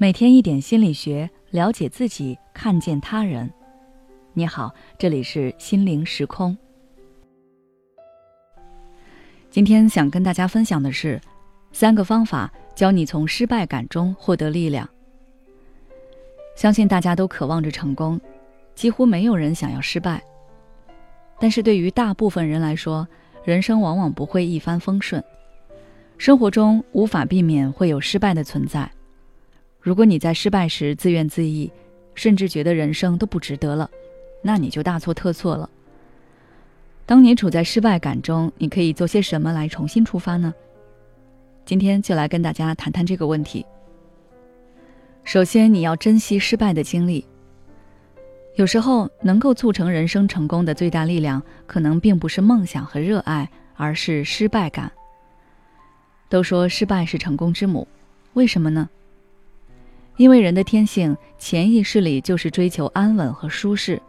每天一点心理学，了解自己，看见他人。你好，这里是心灵时空。今天想跟大家分享的是三个方法，教你从失败感中获得力量。相信大家都渴望着成功，几乎没有人想要失败。但是对于大部分人来说，人生往往不会一帆风顺，生活中无法避免会有失败的存在。如果你在失败时自怨自艾，甚至觉得人生都不值得了，那你就大错特错了。当你处在失败感中，你可以做些什么来重新出发呢？今天就来跟大家谈谈这个问题。首先，你要珍惜失败的经历。有时候，能够促成人生成功的最大力量，可能并不是梦想和热爱，而是失败感。都说失败是成功之母，为什么呢？因为人的天性，潜意识里就是追求安稳和舒适，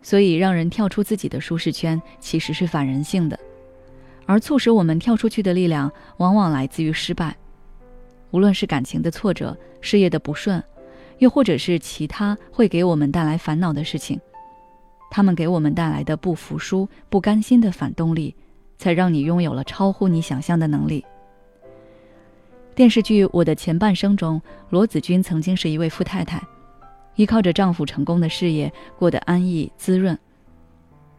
所以让人跳出自己的舒适圈其实是反人性的。而促使我们跳出去的力量，往往来自于失败，无论是感情的挫折、事业的不顺，又或者是其他会给我们带来烦恼的事情，他们给我们带来的不服输、不甘心的反动力，才让你拥有了超乎你想象的能力。电视剧《我的前半生》中，罗子君曾经是一位富太太，依靠着丈夫成功的事业过得安逸滋润。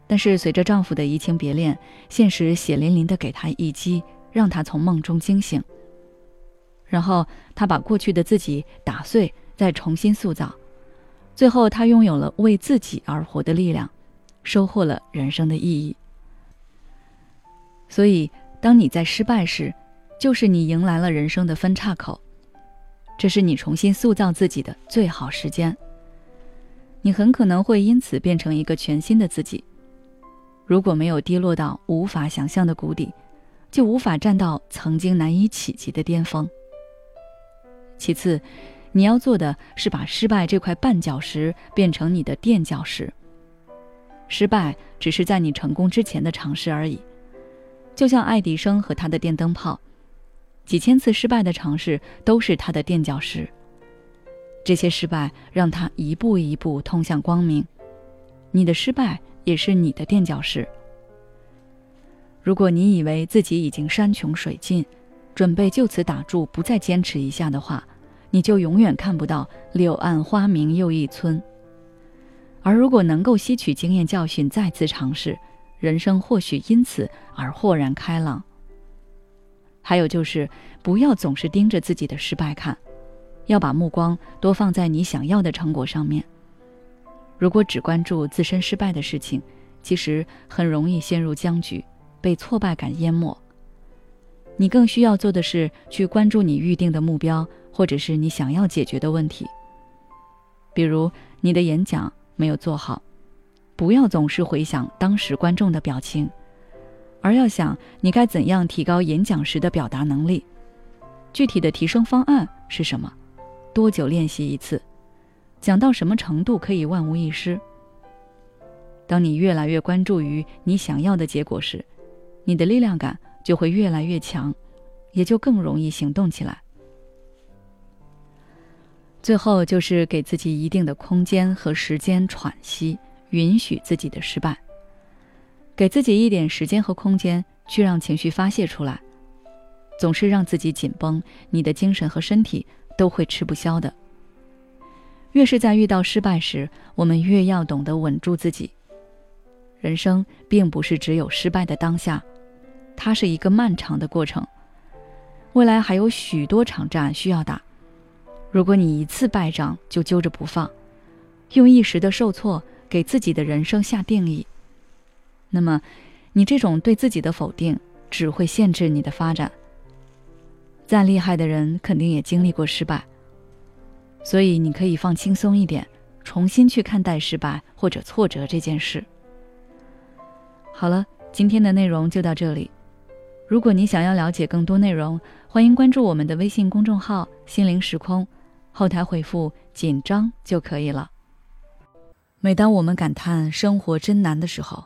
但是随着丈夫的移情别恋，现实血淋淋地给她一击，让她从梦中惊醒。然后她把过去的自己打碎，再重新塑造，最后她拥有了为自己而活的力量，收获了人生的意义。所以，当你在失败时，就是你迎来了人生的分岔口，这是你重新塑造自己的最好时间。你很可能会因此变成一个全新的自己。如果没有跌落到无法想象的谷底，就无法站到曾经难以企及的巅峰。其次，你要做的是把失败这块绊脚石变成你的垫脚石。失败只是在你成功之前的尝试而已，就像爱迪生和他的电灯泡。几千次失败的尝试都是他的垫脚石。这些失败让他一步一步通向光明。你的失败也是你的垫脚石。如果你以为自己已经山穷水尽，准备就此打住，不再坚持一下的话，你就永远看不到柳暗花明又一村。而如果能够吸取经验教训，再次尝试，人生或许因此而豁然开朗。还有就是，不要总是盯着自己的失败看，要把目光多放在你想要的成果上面。如果只关注自身失败的事情，其实很容易陷入僵局，被挫败感淹没。你更需要做的是去关注你预定的目标，或者是你想要解决的问题。比如你的演讲没有做好，不要总是回想当时观众的表情。而要想你该怎样提高演讲时的表达能力，具体的提升方案是什么？多久练习一次？讲到什么程度可以万无一失？当你越来越关注于你想要的结果时，你的力量感就会越来越强，也就更容易行动起来。最后就是给自己一定的空间和时间喘息，允许自己的失败。给自己一点时间和空间，去让情绪发泄出来。总是让自己紧绷，你的精神和身体都会吃不消的。越是在遇到失败时，我们越要懂得稳住自己。人生并不是只有失败的当下，它是一个漫长的过程。未来还有许多场战需要打。如果你一次败仗就揪着不放，用一时的受挫给自己的人生下定义。那么，你这种对自己的否定只会限制你的发展。再厉害的人肯定也经历过失败，所以你可以放轻松一点，重新去看待失败或者挫折这件事。好了，今天的内容就到这里。如果你想要了解更多内容，欢迎关注我们的微信公众号“心灵时空”，后台回复“紧张”就可以了。每当我们感叹生活真难的时候，